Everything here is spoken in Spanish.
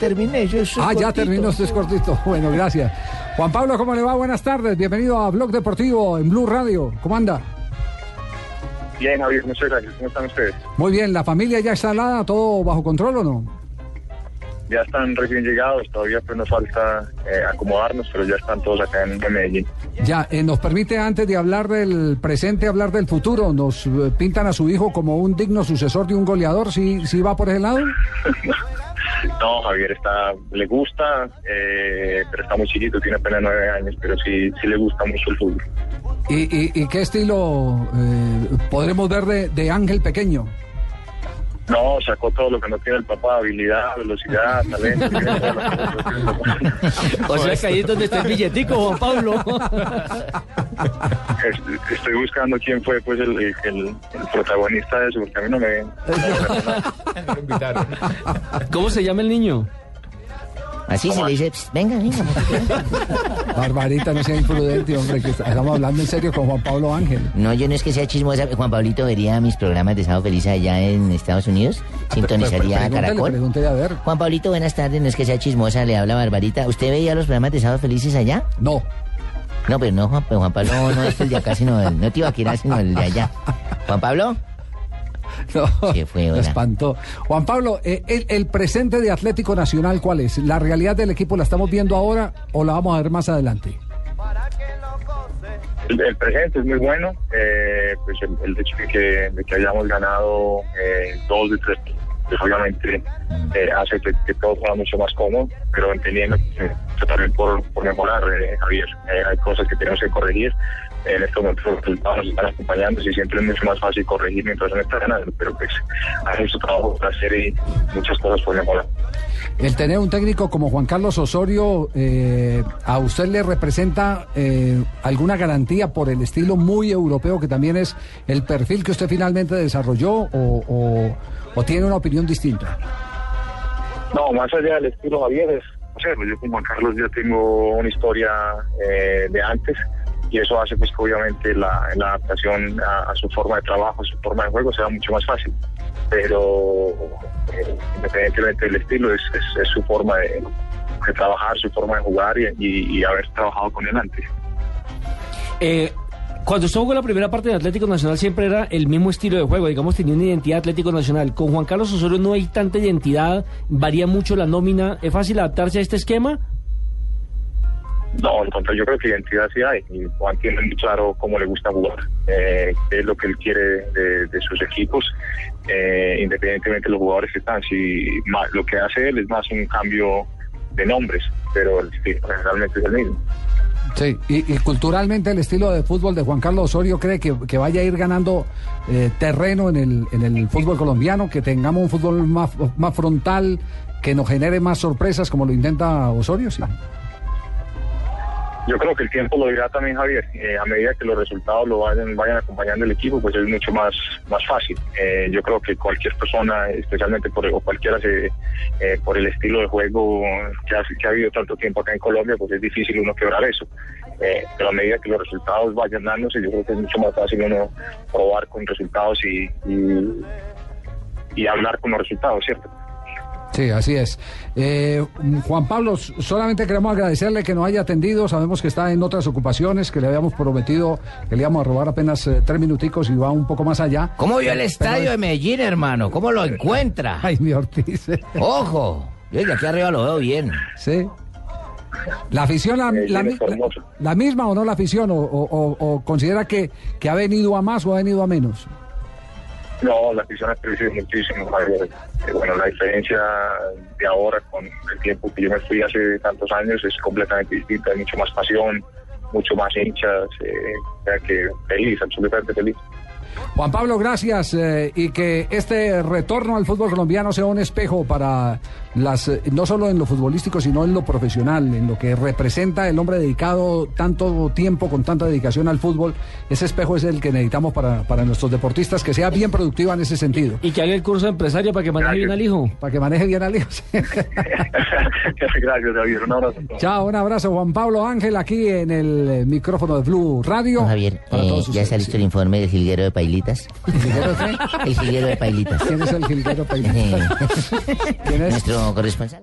terminé. Yo soy Ah, ya terminó, usted es cortito. Bueno, gracias. Juan Pablo, ¿cómo le va? Buenas tardes. Bienvenido a Blog Deportivo en Blue Radio. ¿Cómo anda? Bien, Javier, muchas gracias. ¿Cómo están ustedes? Muy bien, ¿la familia ya está instalada? ¿Todo bajo control o no? Ya están recién llegados, todavía pues nos falta eh, acomodarnos, pero ya están todos acá en, en Medellín. Ya, eh, nos permite antes de hablar del presente, hablar del futuro. Nos eh, pintan a su hijo como un digno sucesor de un goleador. ¿Sí, sí va por ese lado? No, Javier está, le gusta, eh, pero está muy chiquito, tiene apenas nueve años, pero sí, sí le gusta mucho el fútbol. ¿Y, y- y qué estilo eh, podremos ver de, de Ángel Pequeño? No, sacó todo lo que no tiene el papá, habilidad, velocidad, talento. O sea que ahí es donde está el billetico, Juan Pablo. Es- Estoy buscando quién fue pues el, el- el- el protagonista de eso, porque a mí no me... ¿Cómo se llama el niño? Así se le dice, "Psst, venga, venga. Barbarita, no sea imprudente, hombre, que estamos hablando en serio con Juan Pablo Ángel. No, yo no es que sea chismosa. Juan Pablito vería mis programas de Sábado Feliz allá en Estados Unidos. Sintonizaría a Pregúntele, Caracol. a ver. Juan Pablito, buenas tardes. No es que sea chismosa, le habla Barbarita. ¿Usted veía los programas de Sábado Felices allá? No. No, pero no, Juan, pero Juan Pablo no es el de acá, sino el, no Tibaquirá, sino el de allá. Juan Pablo, No, ¿Qué fue, me espantó. Juan Pablo, eh, el, el presente de Atlético Nacional, ¿cuál es? ¿La realidad del equipo la estamos viendo ahora o la vamos a ver más adelante? El, el presente es muy bueno, eh, pues el, el hecho de que, de que hayamos ganado eh, dos de tres, pues obviamente eh, hace que, que todo sea mucho más cómodo, pero entendiendo que, también por, por mejorar, eh, Javier, Eh, hay cosas que tenemos que corregir. En estos momentos los resultados nos están acompañando y siempre es mucho más fácil corregir mientras uno está ganando, pero pues hay mucho trabajo por hacer y muchas cosas por mejorar. El tener un técnico como Juan Carlos Osorio, eh, ¿a usted le representa eh, alguna garantía por el estilo muy europeo que también es el perfil que usted finalmente desarrolló o, o- o tiene una opinión distinta? No, más allá del estilo Javier, es, o sea, pues yo con Juan Carlos ya tengo una historia eh, de antes y eso hace pues que obviamente la, la adaptación a, a su forma de trabajo, a su forma de juego sea mucho más fácil. Pero eh, independientemente del estilo, es, es- es su forma de, de trabajar, su forma de jugar y, y- y haber trabajado con él antes. Eh, cuando usted jugó la primera parte de Atlético Nacional siempre era el mismo estilo de juego, digamos, tenía una identidad Atlético Nacional. Con Juan Carlos Osorio no hay tanta identidad, varía mucho la nómina. ¿Es fácil adaptarse a este esquema? No, contrario, yo creo que identidad sí hay. Y Juan tiene muy claro cómo le gusta jugar, eh, qué es lo que él quiere de, sus equipos, eh, independientemente de los jugadores que están. Si lo que hace él es más un cambio de nombres, pero el estilo realmente es el mismo. Sí, y, culturalmente el estilo de fútbol de Juan Carlos Osorio cree que, que vaya a ir ganando eh, terreno en el, en el fútbol colombiano, que tengamos un fútbol más, más frontal, que nos genere más sorpresas como lo intenta Osorio, sí. Yo creo que el tiempo lo dirá también Javier. Eh, a medida que los resultados lo vayan, vayan acompañando el equipo, pues es mucho más, más fácil. Eh, yo creo que cualquier persona, especialmente por, o cualquiera, se, eh, por el estilo de juego que ha, que ha habido tanto tiempo acá en Colombia, pues es difícil uno quebrar eso. Pero a medida que los resultados vayan dándose, yo creo que es mucho más fácil uno probar con resultados y, y hablar con los resultados, ¿cierto? Sí, así es. Eh, Juan Pablo, solamente queremos agradecerle que nos haya atendido. Sabemos que está en otras ocupaciones, que le habíamos prometido que le íbamos a robar apenas eh, tres minuticos y va un poco más allá. ¿cómo vio el estadio de Medellín, hermano? ¿Cómo lo encuentra? Ay, mi Ortiz. Ojo, yo de aquí arriba lo veo bien. Sí. ¿La afición la, Eh, la, la misma o no la afición? ¿O, o- o- o considera que, que ha venido a más o ha venido a menos? No, la afición ha crecido muchísimo, Javier. Eh, bueno, la diferencia de ahora con el tiempo que yo me fui hace tantos años es completamente distinta, hay mucho más pasión, mucho más hinchas, eh, que feliz, absolutamente feliz. Juan Pablo, gracias eh, y que este retorno al fútbol colombiano sea un espejo para las eh, no solo en lo futbolístico sino en lo profesional, en lo que representa el hombre dedicado tanto tiempo con tanta dedicación al fútbol. Ese espejo es el que necesitamos para, para nuestros deportistas, que sea bien productiva en ese sentido, Y que haga el curso de empresario para que maneje bien al hijo. para que maneje bien al hijo. Gracias, Javier. Un abrazo. Chao, un abrazo Juan Pablo Ángel aquí en el micrófono de Blue Radio. Javier, Para eh, ya está ustedes, listo sí. el informe del jilguero de Pailitas. ¿Jilguero qué? El jilguero de Pailitas. ¿Quién es el jilguero Pailita? ¿Quién es? Nuestro corresponsal.